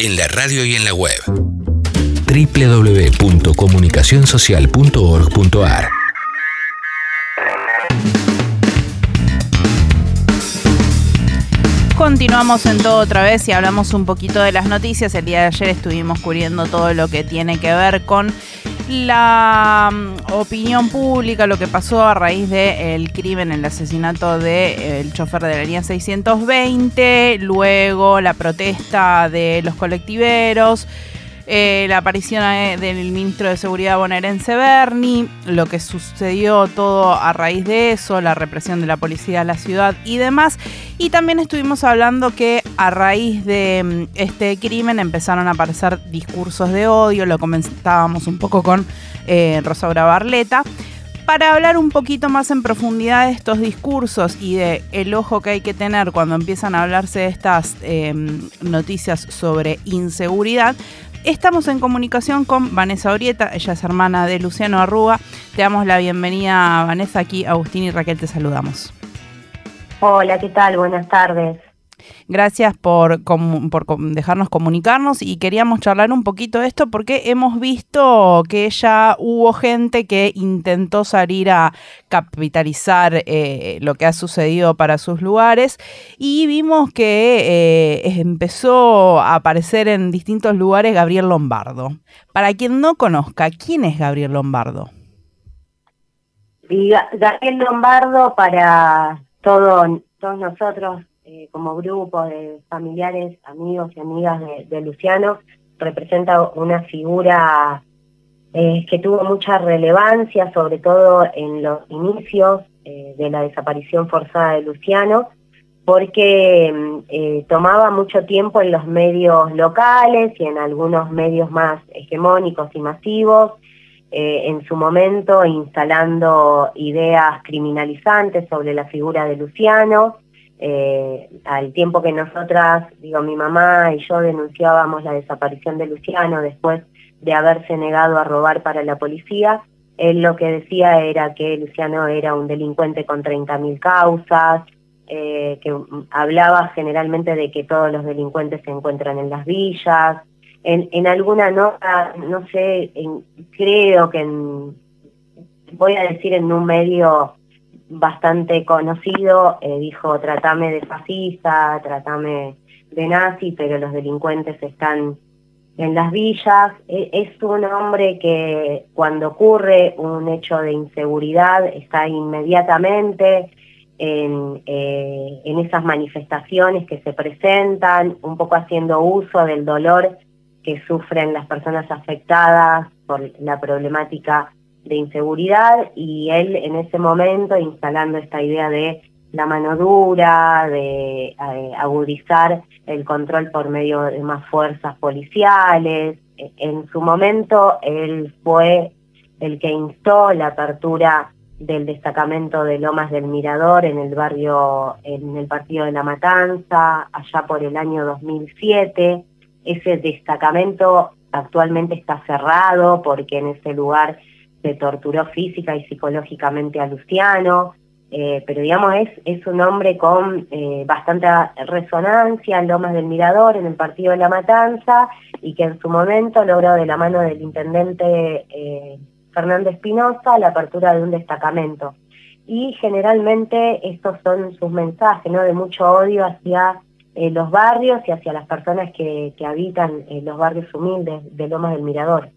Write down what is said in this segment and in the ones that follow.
en la radio y en la web. www.comunicacionsocial.org.ar Continuamos en todo otra vez y hablamos un poquito de las noticias. El día de ayer estuvimos cubriendo todo lo que tiene que ver con la mm, opinión pública, lo que pasó a raíz del crimen, el asesinato del chofer de la línea 620, luego la protesta de los colectiveros. Eh, la aparición eh, del ministro de Seguridad bonaerense Berni, lo que sucedió todo a raíz de eso, la represión de la policía a la ciudad y demás. Y también estuvimos hablando que a raíz de mm, este crimen empezaron a aparecer discursos de odio, lo comentábamos un poco con eh, Rosaura Barleta para hablar un poquito más en profundidad de estos discursos y de el ojo que hay que tener cuando empiezan a hablarse de estas noticias sobre inseguridad, Estamos en comunicación con Vanessa Orieta, ella es hermana de Luciano Arruga. Te damos la bienvenida, Vanessa, aquí Agustín y Raquel te saludamos. Hola, ¿qué tal? Buenas tardes. Gracias por, dejarnos comunicarnos y queríamos charlar un poquito de esto porque hemos visto que ya hubo gente que intentó salir a capitalizar eh, lo que ha sucedido para sus lugares y vimos que eh, empezó a aparecer en distintos lugares Gabriel Lombardo. Para quien no conozca, ¿quién es Gabriel Lombardo? Gabriel Lombardo para todos nosotros eh, como grupo de familiares, amigos y amigas de, Luciano, representa una figura eh, que tuvo mucha relevancia, sobre todo en los inicios eh, de la desaparición forzada de Luciano, porque mm, tomaba mucho tiempo en los medios locales y en algunos medios más hegemónicos y masivos, en su momento instalando ideas criminalizantes sobre la figura de Luciano, eh, al tiempo que nosotras, digo, mi mamá y yo denunciábamos la desaparición de Luciano después de haberse negado a robar para la policía, él lo que decía era que Luciano era un delincuente con 30.000 causas, eh, que hablaba generalmente de que todos los delincuentes se encuentran en las villas. En, en alguna nota, no sé, creo que en, voy a decir en un medio bastante conocido, eh, dijo, tratame de fascista, tratame de nazi, pero los delincuentes están en las villas. E, es un hombre que cuando ocurre un hecho de inseguridad está inmediatamente en, eh, en esas manifestaciones que se presentan, un poco haciendo uso del dolor que sufren las personas afectadas por la problemática de inseguridad y él en ese momento instalando esta idea de la mano dura, de eh, agudizar el control por medio de más fuerzas policiales. E, en su momento él fue el que instó la apertura del destacamento de Lomas del Mirador en el barrio, en el partido de La Matanza, allá por el año 2007. Ese destacamento actualmente está cerrado porque en ese lugar se torturó física y psicológicamente a Luciano, eh, pero digamos es, es un hombre con eh, bastante resonancia en Lomas del Mirador, en el partido de la Matanza, y que en su momento logró de la mano del intendente eh, Fernando Espinosa la apertura de un destacamento. Y generalmente estos son sus mensajes, ¿no? De mucho odio hacia los barrios y hacia las personas que, que habitan en los barrios humildes de Lomas del Mirador.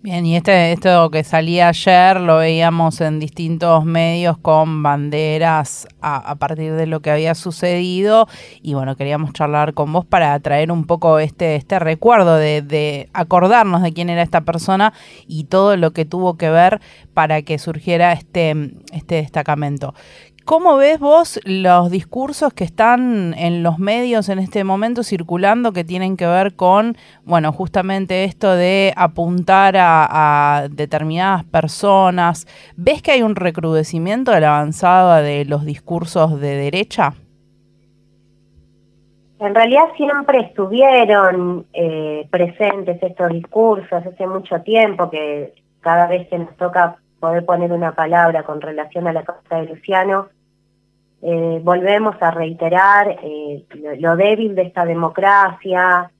Bien, y este, esto que salía ayer lo veíamos en distintos medios con banderas a, partir de lo que había sucedido y bueno, queríamos charlar con vos para traer un poco este, este recuerdo de, de acordarnos de quién era esta persona y todo lo que tuvo que ver para que surgiera este, este destacamento. ¿Cómo ves vos los discursos que están en los medios en este momento circulando que tienen que ver con, bueno, justamente esto de apuntar a, determinadas personas? ¿Ves que hay un recrudecimiento de la avanzada de los discursos de derecha? En realidad siempre estuvieron eh, presentes estos discursos hace mucho tiempo que cada vez que nos toca poder poner una palabra con relación a la causa de Luciano, eh, volvemos a reiterar eh, lo, débil de esta democracia,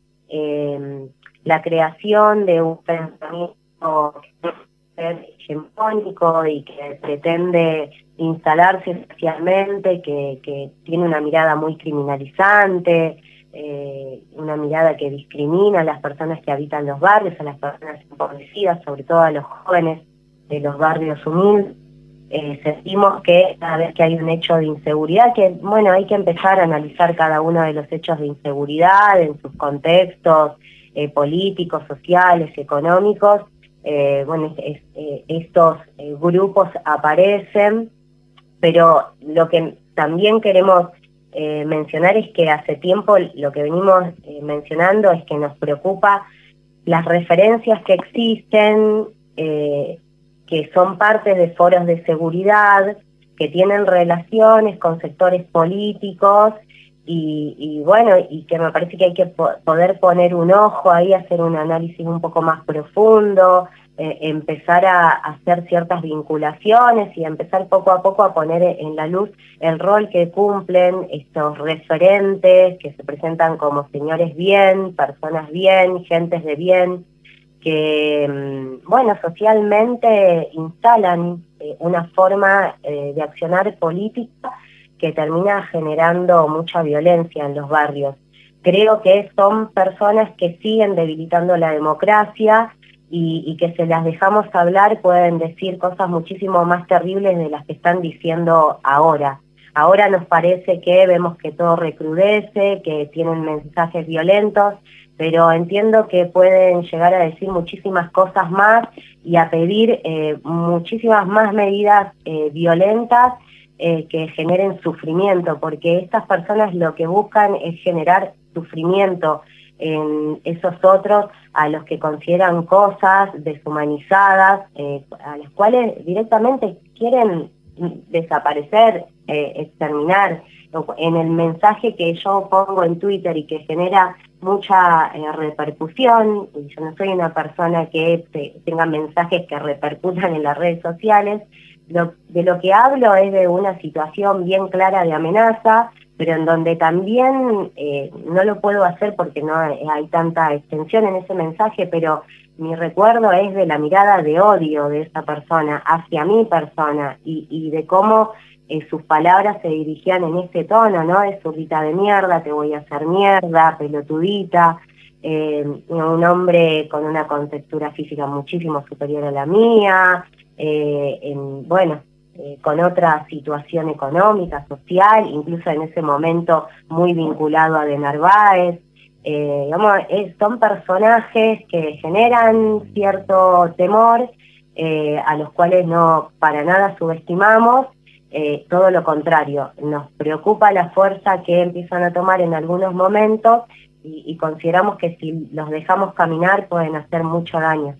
la creación de un pensamiento hegemónico y que pretende instalarse socialmente, que, que tiene una mirada muy criminalizante, eh, una mirada que discrimina a las personas que habitan los barrios, a las personas empobrecidas, sobre todo a los jóvenes de los barrios humildes. Eh, sentimos que cada vez que hay un hecho de inseguridad, que bueno, hay que empezar a analizar cada uno de los hechos de inseguridad en sus contextos eh, políticos, sociales, económicos, eh, bueno, eh, estos eh, grupos aparecen, pero lo que también queremos mencionar es que hace tiempo lo que venimos mencionando es que nos preocupa las referencias que existen, que son parte de foros de seguridad, que tienen relaciones con sectores políticos y, bueno, y que me parece que hay que poder poner un ojo ahí, hacer un análisis un poco más profundo, eh, empezar a, hacer ciertas vinculaciones y empezar poco a poco a poner en la luz el rol que cumplen estos referentes que se presentan como señores bien, personas bien, gentes de bien, que, mm, bueno, socialmente instalan eh, una forma eh, de accionar política que termina generando mucha violencia en los barrios. Creo que son personas que siguen debilitando la democracia y, que se las dejamos hablar pueden decir cosas muchísimo más terribles de las que están diciendo ahora. Ahora nos parece que vemos que todo recrudece, que tienen mensajes violentos, pero entiendo que pueden llegar a decir muchísimas cosas más y a pedir eh, muchísimas más medidas eh, violentas eh, que generen sufrimiento, porque estas personas lo que buscan es generar sufrimiento en esos otros a los que consideran cosas deshumanizadas, a las cuales directamente quieren desaparecer, eh, exterminar. En el mensaje que yo pongo en Twitter y que genera mucha repercusión, y yo no soy una persona que tenga mensajes que repercutan en las redes sociales, de lo que hablo es de una situación bien clara de amenaza, pero en donde también eh, no lo puedo hacer porque no hay, tanta extensión en ese mensaje, pero mi recuerdo es de la mirada de odio de esa persona hacia mi persona y, de cómo eh, sus palabras se dirigían en ese tono, ¿no? Es zurdita de mierda, te voy a hacer mierda, pelotudita, eh, un hombre con una contextura física muchísimo superior a la mía, eh, en, bueno, con otra situación económica, social, incluso en ese momento muy vinculado a De Narváez. Eh, son personajes que generan cierto temor, a los cuales no para nada subestimamos, todo lo contrario, nos preocupa la fuerza que empiezan a tomar en algunos momentos y consideramos que si los dejamos caminar pueden hacer mucho daño.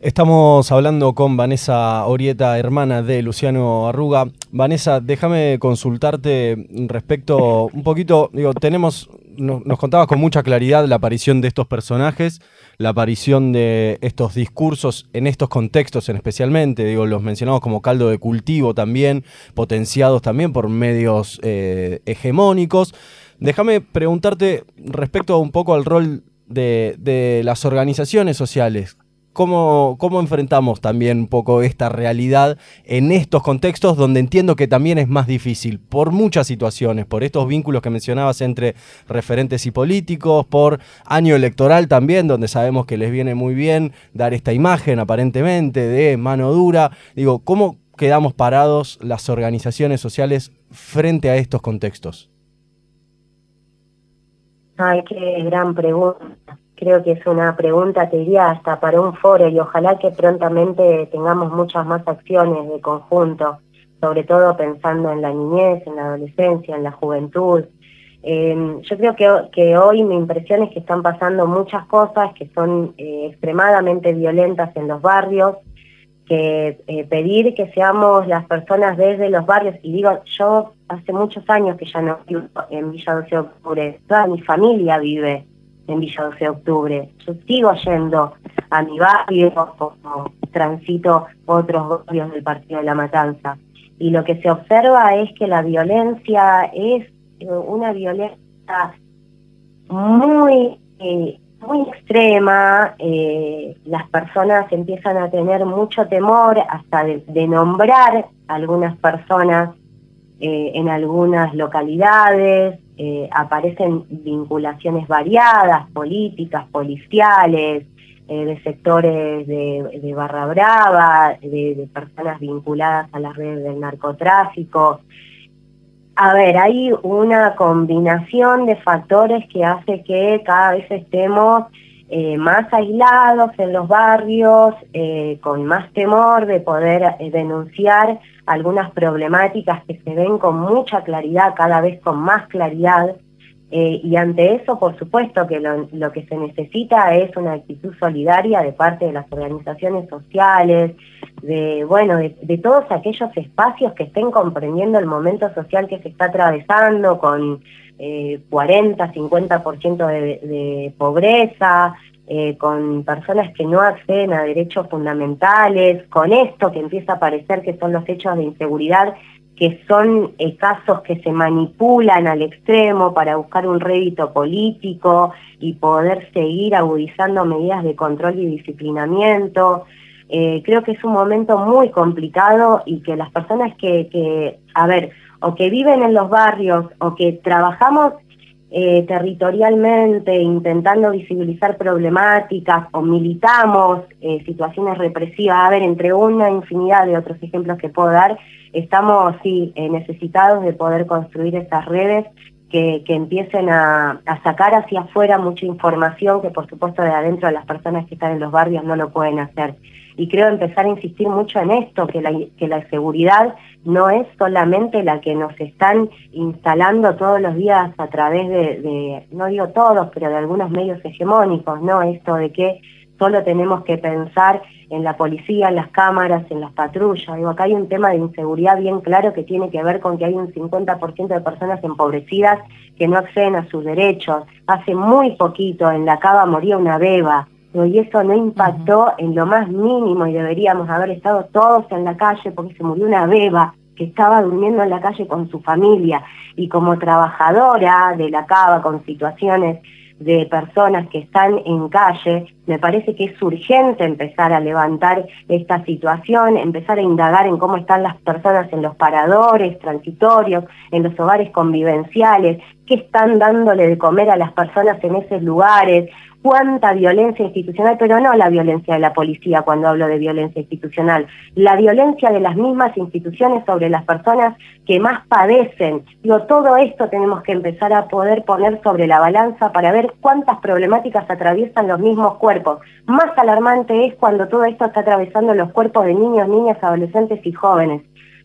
Estamos hablando con Vanessa Orieta, hermana de Luciano Arruga. Vanessa, déjame consultarte respecto un poquito, digo, tenemos, nos contabas con mucha claridad la aparición de estos personajes, la aparición de estos discursos en estos contextos en especialmente, digo, los mencionamos como caldo de cultivo también, potenciados también por medios eh, hegemónicos. Déjame preguntarte respecto un poco al rol de las organizaciones sociales cómo, cómo enfrentamos también un poco esta realidad en estos contextos donde entiendo que también es más difícil por muchas situaciones, por estos vínculos que mencionabas entre referentes y políticos, por año electoral también, donde sabemos que les viene muy bien dar esta imagen aparentemente de mano dura. Digo, ¿cómo quedamos parados las organizaciones sociales frente a estos contextos? Ay, qué gran pregunta. Creo que es una pregunta, te diría, hasta para un foro y ojalá que prontamente tengamos muchas más acciones de conjunto, sobre todo pensando en la niñez, en la adolescencia, en la juventud. Em, yo creo que, que, hoy mi impresión es que están pasando muchas cosas que son eh, extremadamente violentas en los barrios, que eh, pedir que seamos las personas desde los barrios, y digo, yo hace muchos años que ya no vivo en Villa 12 de toda mi familia vive en Villa 12 de Octubre. Yo sigo yendo a mi barrio, como transito otros barrios del Partido de la Matanza. Y lo que se observa es que la violencia es eh, una violencia muy eh, muy extrema, eh, las personas empiezan a tener mucho temor hasta de, nombrar algunas personas en algunas localidades, aparecen vinculaciones variadas, políticas, policiales, de sectores de, Barra Brava, de, personas vinculadas a las redes del narcotráfico. A ver, hay una combinación de factores que hace que cada vez estemos eh, más aislados en los barrios, eh, con más temor de poder eh, denunciar algunas problemáticas que se ven con mucha claridad, cada vez con más claridad. y ante eso, por supuesto que lo, lo, que se necesita es una actitud solidaria de parte de las organizaciones sociales, de, bueno, de, todos aquellos espacios que estén comprendiendo el momento social que se está atravesando con eh, 40, 50% de, de pobreza, eh, con personas que no acceden a derechos fundamentales, con esto que empieza a parecer que son los hechos de inseguridad, que son eh, casos que se manipulan al extremo para buscar un rédito político y poder seguir agudizando medidas de control y disciplinamiento. Eh, creo que es un momento muy complicado y que las personas que, que, a ver, o que viven en los barrios o que trabajamos eh, territorialmente intentando visibilizar problemáticas o militamos eh, situaciones represivas, a ver, entre una infinidad de otros ejemplos que puedo dar, estamos sí necesitados de poder construir estas redes que, que empiecen a, a, sacar hacia afuera mucha información que por supuesto de adentro de las personas que están en los barrios no lo pueden hacer y creo empezar a insistir mucho en esto, que la, que la seguridad no es solamente la que nos están instalando todos los días a través de, no digo todos, pero de algunos medios hegemónicos, ¿no? Esto de que solo tenemos que pensar en la policía, en las cámaras, en las patrullas. Digo, acá hay un tema de inseguridad bien claro que tiene que ver con que hay un 50% de personas empobrecidas que no acceden a sus derechos. Hace muy poquito en la cava moría una beba y eso no impactó en lo más mínimo y deberíamos haber estado todos en la calle porque se murió una beba que estaba durmiendo en la calle con su familia y como trabajadora de la cava con situaciones de personas que están en calle, me parece que es urgente empezar a levantar esta situación, empezar a indagar en cómo están las personas en los paradores transitorios, en los hogares convivenciales, qué están dándole de comer a las personas en esos lugares, cuánta violencia institucional, pero no la violencia de la policía cuando hablo de violencia institucional, la violencia de las mismas instituciones sobre las personas que más padecen. Digo, todo esto tenemos que empezar a poder poner sobre la balanza para ver cuántas problemáticas atraviesan los mismos cuerpos. Más alarmante es cuando todo esto está atravesando los cuerpos de niños, niñas, adolescentes y jóvenes.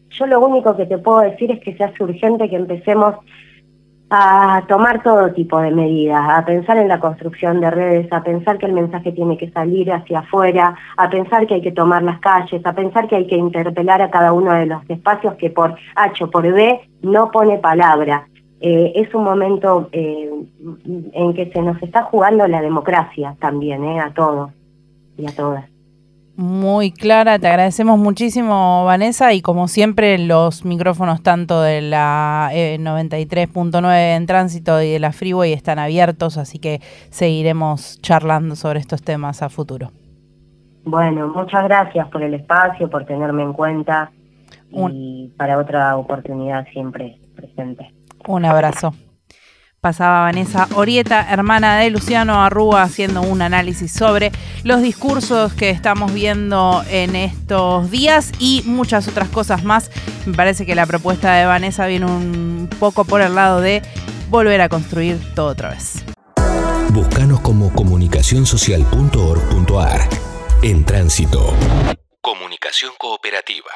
Yo lo único que te puedo decir es que se hace urgente que empecemos a tomar todo tipo de medidas, a pensar en la construcción de redes, a pensar que el mensaje tiene que salir hacia afuera, a pensar que hay que tomar las calles, a pensar que hay que interpelar a cada uno de los espacios que por H o por B no pone palabra. Eh, es un momento eh, en que se nos está jugando la democracia también, eh, a todos y a todas muy clara. Te agradecemos muchísimo, Vanessa, y como siempre, los micrófonos tanto de la 93.9 eh, en tránsito y de la Freeway están abiertos, así que seguiremos charlando sobre estos temas a futuro. Bueno, muchas gracias por el espacio, por tenerme en cuenta y para otra oportunidad siempre presente. Un abrazo. Pasaba Vanessa Orieta, hermana de Luciano Arrúa, haciendo un análisis sobre los discursos que estamos viendo en estos días y muchas otras cosas más. Me parece que la propuesta de Vanessa viene un poco por el lado de volver a construir todo otra vez. Búscanos como comunicacionsocial.org.ar. En tránsito. Comunicación cooperativa.